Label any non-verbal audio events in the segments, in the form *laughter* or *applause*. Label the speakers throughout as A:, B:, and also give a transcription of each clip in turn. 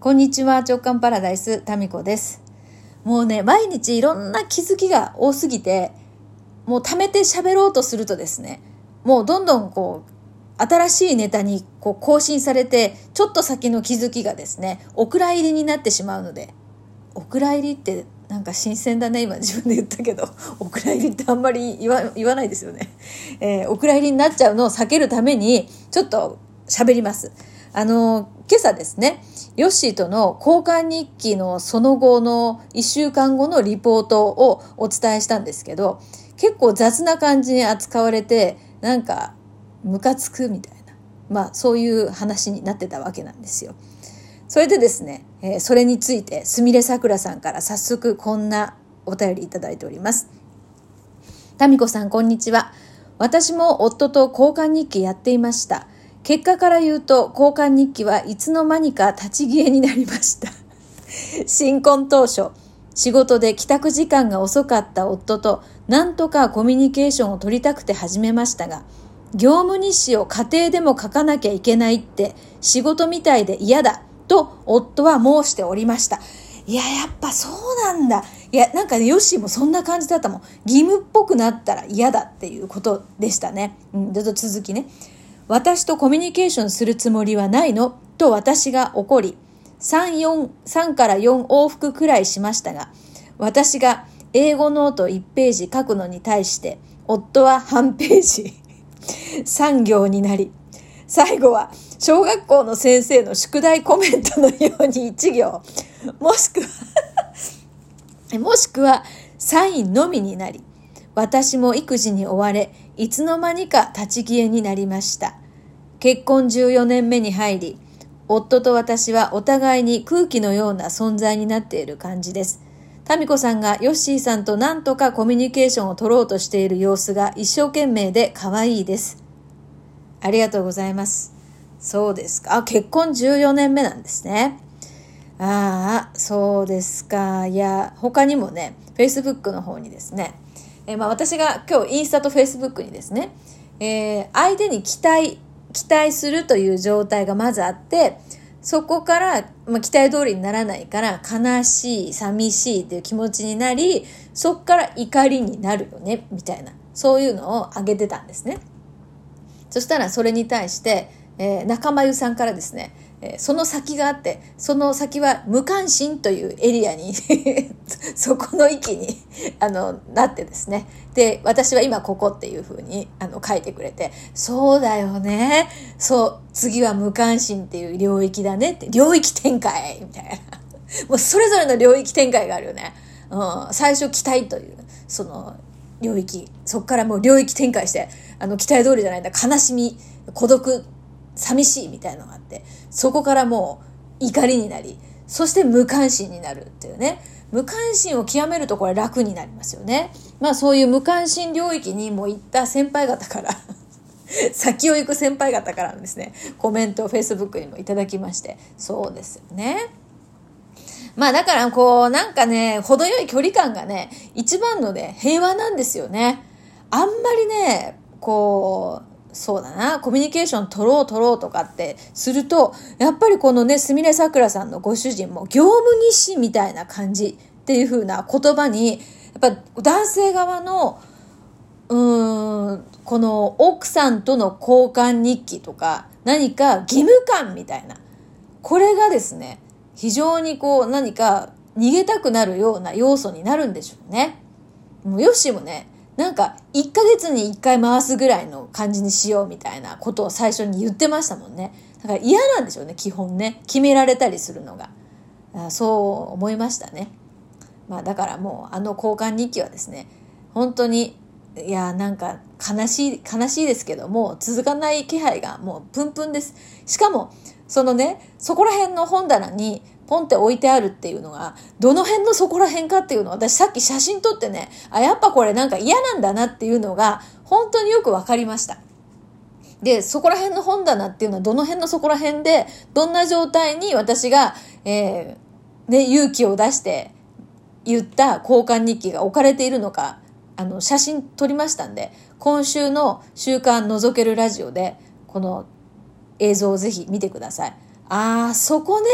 A: こんにちは、直感パラダイス、タミコです。もうね、毎日いろんな気づきが多すぎて、もう貯めて喋ろうとするとですね、もうどんどんこう、新しいネタにこう更新されて、ちょっと先の気づきがですね、お蔵入りになってしまうので、お蔵入りってなんか新鮮だね、今自分で言ったけど、*laughs* お蔵入りってあんまり言わ言わないですよね。えーお蔵入りになっちゃうのを避けるために、ちょっと喋ります。あの、今朝ですね、ヨッシーとの交換日記のその後の1週間後のリポートをお伝えしたんですけど、結構雑な感じに扱われて、なんか、ムカつくみたいな。まあ、そういう話になってたわけなんですよ。それでですね、えーそれについて、すみれさくらさんから早速こんなお便りいただいております。タミコさん、こんにちは。私も夫と交換日記やっていました。結果から言うと、交換日記はいつの間にか立ち消えになりました。新婚当初、仕事で帰宅時間が遅かった夫と、なんとかコミュニケーションを取りたくて始めましたが、業務日誌を家庭でも書かなきゃいけないって、仕事みたいで嫌だ、と夫は申しておりました。いや、やっぱそうなんだ。いや、なんかね、ヨッシーもそんな感じだったもん。義務っぽくなったら嫌だっていうことでしたね。うん、ちょっと続きね。私とコミュニケーションするつもりはないのと私が怒り、3、4、3から4往復くらいしましたが、私が英語ノート1ページ書くのに対して、夫は半ページ、*laughs* 3行になり、最後は小学校の先生の宿題コメントのように1行、もしくは *laughs* もしくはサインのみになり、私も育児に追われ、いつの間にか立ち消えになりました。結婚14年目に入り、夫と私はお互いに空気のような存在になっている感じです。タミコさんがヨッシーさんと何とかコミュニケーションを取ろうとしている様子が一生懸命で可愛いです。ありがとうございます。そうですか。あ、結婚14年目なんですね。ああ、そうですか。いや、他にもね、Facebook の方にですね、えーまあ私が今日インスタと Facebook にですね、えー相手に期待、期待するという状態がまずあって、そこから、まあ、期待通りにならないから悲しい、寂しいっていう気持ちになり、そこから怒りになるよね、みたいな、そういうのを挙げてたんですね。そしたらそれに対して、えー仲間由さんからですね、えその先があって、その先は無関心というエリアに、*laughs* そこの域に、あの、なってですね。で、私は今ここっていうふうに、あの、書いてくれて、そうだよね。そう、次は無関心っていう領域だねって、領域展開みたいな。もうそれぞれの領域展開があるよね。うん、最初期待という、その、領域。そこからもう領域展開して、あの、期待通りじゃないんだ。悲しみ、孤独、寂しいみたいのがあって、そこからもう怒りになり、そして無関心になるっていうね。無関心を極めるとこれ楽になりますよね。まあそういう無関心領域にも行った先輩方から、*laughs* 先を行く先輩方からのですね、コメントを Facebook にもいただきまして、そうですよね。まあだからこうなんかね、程よい距離感がね、一番のね、平和なんですよね。あんまりね、こう、そうだな、コミュニケーション取ろう取ろうとかってすると、やっぱりこのね、すみれさくらさんのご主人も業務日誌みたいな感じっていう風な言葉に、やっぱ男性側のうーん、この奥さんとの交換日記とか、何か義務感みたいな。これがですね、非常にこう何か逃げたくなるような要素になるんでしょうね。もうヨッシーもね、なんか1ヶ月に1回回すぐらいの感じにしようみたいなことを最初に言ってましたもんね。だから嫌なんでしょうね、基本ね。決められたりするのが。そう思いましたね。まあだからもうあの交換日記はですね、本当に、いやなんか悲しい、悲しいですけども、続かない気配がもうプンプンです。しかも、そのね、そこら辺の本棚にポンって置いてあるっていうのが、どの辺のそこら辺かっていうのを私さっき写真撮ってね、あ、やっぱこれなんか嫌なんだなっていうのが、本当によくわかりました。で、そこら辺の本棚っていうのはどの辺のそこら辺で、どんな状態に私が、えー、ね、勇気を出して言った交換日記が置かれているのか、あの、写真撮りましたんで、今週の週刊覗けるラジオで、この映像をぜひ見てください。あー、そこね。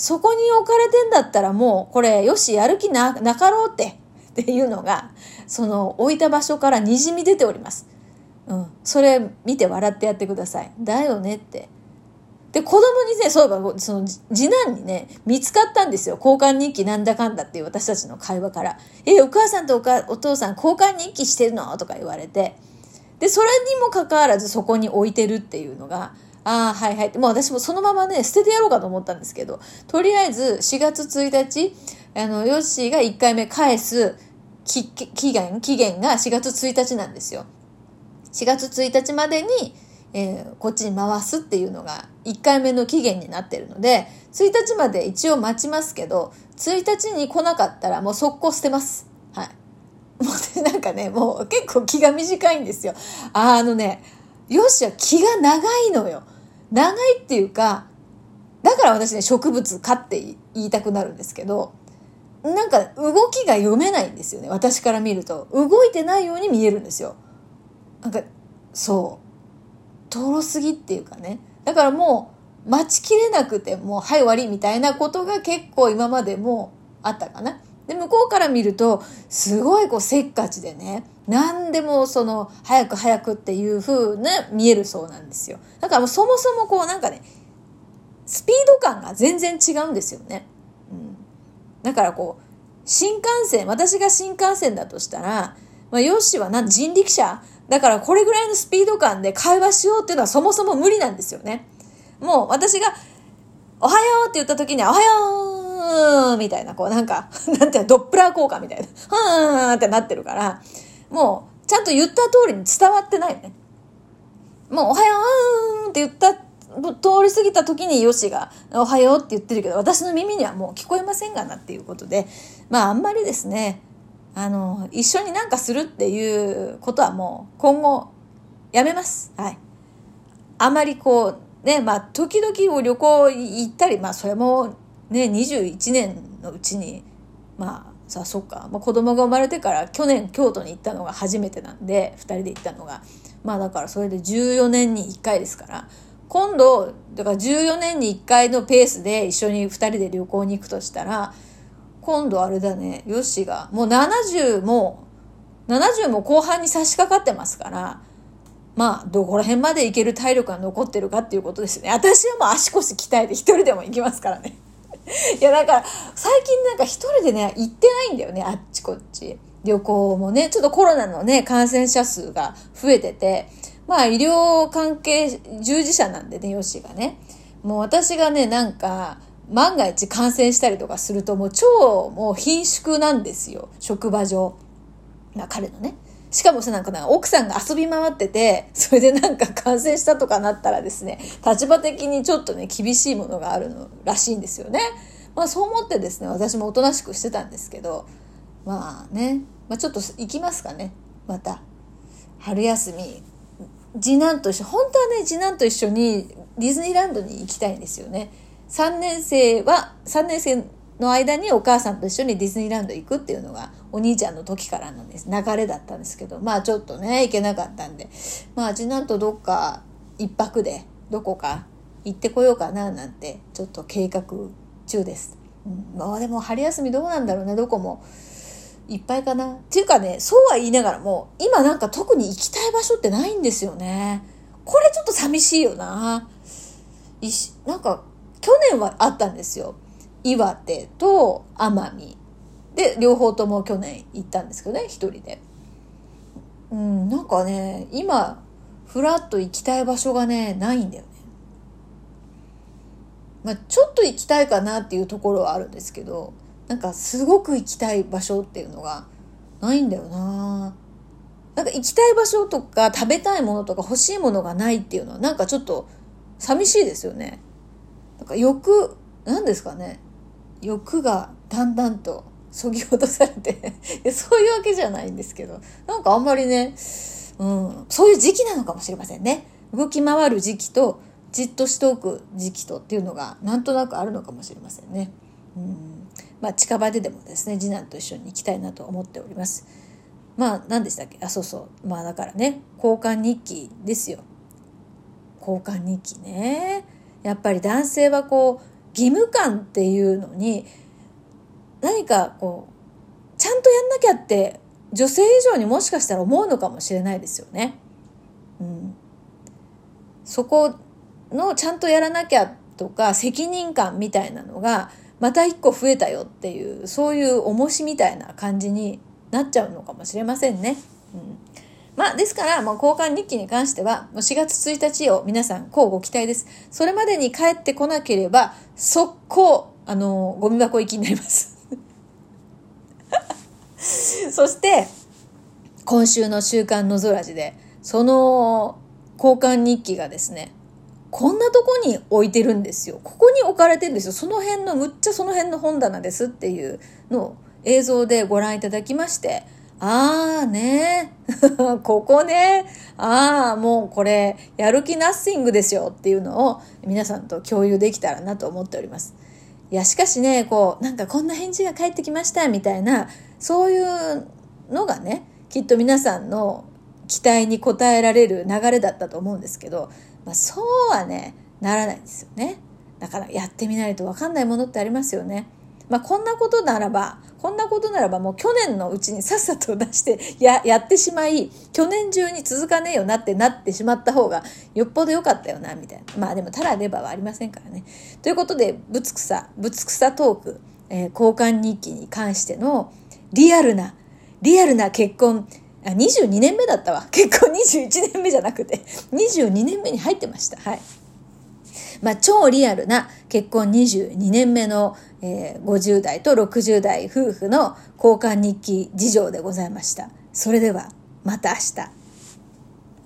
A: そこに置かれてんだったらもうこれよしやる気ななかろうって *laughs* っていうのがその置いた場所からにじみ出ております。うん、それ見て笑ってやってください。だよねって。で、子供にね、そういえば、その、次男にね、見つかったんですよ。交換日記なんだかんだっていう私たちの会話から。え、お母さんとおかお父さん交換日記してるの？とか言われて。で、それにもかかわらずそこに置いてるっていうのが、ああ、はいはい。もう私もそのままね、捨ててやろうかと思ったんですけど、とりあえず4月1日、あの、ヨッシーが1回目返す期限、期限が4月1日なんですよ。4月1日までに、えー、こっちに回すっていうのが1回目の期限になってるので、1日まで一応待ちますけど、1日に来なかったらもう速攻捨てます。はい。もうなんかね、もう結構気が短いんですよ。あのね、よしは気が長いのよ。長いっていうか、だから私ね、植物かって言いたくなるんですけど、なんか動きが読めないんですよね。私から見ると。動いてないように見えるんですよ。なんか、そう。とろすぎっていうかね。だからもう、待ちきれなくて、もう、はい終わりみたいなことが結構今までもあったかな。で、向こうから見ると、すごいこうせっかちでね、何でもその、早く早くっていう風な見えるそうなんですよ。だからもうそもそもこうなんかね、スピード感が全然違うんですよね。うん。だからこう、新幹線、私が新幹線だとしたら、まあ、ヨッシは何人力車だからこれぐらいのスピード感で会話しようっていうのはそもそも無理なんですよね。もう私が、おはようって言った時には、おはようーんみたいな、こうなんか、*laughs* なんていうの、ドップラー効果みたいな、ふーんってなってるから、もう、ちゃんと言った通りに伝わってないよね。もう、おはようって言った通り過ぎた時にヨシが「おはよう」って言ってるけど私の耳にはもう聞こえませんがなっていうことでまああんまりですねあの一緒になんかするっていうことはもう今後やめます。はい。あまりこうねまあ時々旅行行ったりまあそれもね21年のうちにまあさあそっか、まあ、子供が生まれてから去年京都に行ったのが初めてなんで2人で行ったのが。まあだからそれで14年に1回ですから。今度だから14年に1回のペースで一緒に2人で旅行に行くとしたら今度あれだねヨッシーがもう70も70も後半に差し掛かってますからまあどこら辺まで行ける体力が残ってるかっていうことですね。私はもう足腰鍛えて一人でも行きますからね。いやだから最近なんか一人でね行ってないんだよねあっちこっち。旅行もねちょっとコロナのね感染者数が増えててまあ医療関係従事者なんでねヨシがね。もう私がねなんか万が一感染したりとかするともう超もう貧縮なんですよ職場上。な彼のね。しかもさ、なんか奥さんが遊び回ってて、*laughs* それでなんか感染したとかなったらですね、立場的にちょっとね、厳しいものがあるのらしいんですよね。まあそう思ってですね、私もおとなしくしてたんですけど、まあね、まあちょっと行きますかね、また。春休み。次男と一緒、本当はね、次男と一緒にディズニーランドに行きたいんですよね。3年生は、3年生の間にお母さんと一緒にディズニーランド行くっていうのがお兄ちゃんの時からのです、流れだったんですけど、まあちょっとね、行けなかったんで、まあ次男とどっか一泊でどこか行ってこようかななんてちょっと計画中です。うん、まあでも春休みどうなんだろうね、どこも。いっぱいかな。っていうかね、そうは言いながらも、今なんか特に行きたい場所ってないんですよね。これちょっと寂しいよな。いし、なんか去年はあったんですよ。岩手と奄美。で、両方とも去年行ったんですけどね、一人で。うん、なんかね、今、ふらっと行きたい場所がね、ないんだよね。まあ、ちょっと行きたいかなっていうところはあるんですけど、なんかすごく行きたい場所っていうのがないんだよななんか行きたい場所とか食べたいものとか欲しいものがないっていうのはなんかちょっと寂しいですよね。なんか欲、なんですかね。欲がだんだんとそぎ落とされて *laughs* そういうわけじゃないんですけど、なんかあんまりね、うん、そういう時期なのかもしれませんね。動き回る時期と、じっとしておく時期とっていうのが、なんとなくあるのかもしれませんね。うん、まあ、近場ででもですね、次男と一緒に行きたいなと思っております。まあ、何でしたっけ？あ、そうそう。まあ、だからね、交換日記ですよ。交換日記ね。やっぱり男性はこう義務感っていうのに何かこうちゃんとやんなきゃって女性以上にもしかしたら思うのかもしれないですよね。うん、そこのちゃんとやらなきゃとか責任感みたいなのがまた一個増えたよっていうそういう重しみたいな感じになっちゃうのかもしれませんね。うんまあ、ですから、もう交換日記に関しては、もう4月1日を皆さん、こうご期待です。それまでに帰ってこなければ、速攻、あの、ゴミ箱行きになります。*laughs* そして、今週の週刊のぞらじで、その交換日記がですね、こんなとこに置いてるんですよ。ここに置かれてるんですよ。その辺の、むっちゃその辺の本棚ですっていうのを映像でご覧いただきまして、ああね、*laughs* ここね、ああ、もうこれ、やる気ナッシングですよっていうのを皆さんと共有できたらなと思っております。いや、しかしね、こう、なんかこんな返事が返ってきましたみたいな、そういうのがね、きっと皆さんの期待に応えられる流れだったと思うんですけど、まあ、そうはね、ならないんですよね。だからやってみないとわかんないものってありますよね。まあ、こんなことならば、こんなことならばもう去年のうちにさっさと出してや、やってしまい、去年中に続かねえよなってなってしまった方がよっぽど良かったよな、みたいな。まあでもただレバーはありませんからね。ということで、ぶつくさ、ぶつくさトーク、えー、交換日記に関してのリアルな、リアルな結婚、あ、22年目だったわ。結婚21年目じゃなくて、22年目に入ってました。はい。まあ、超リアルな結婚22年目の、えー、50代と60代夫婦の交換日記事情でございました。それでは、また明日。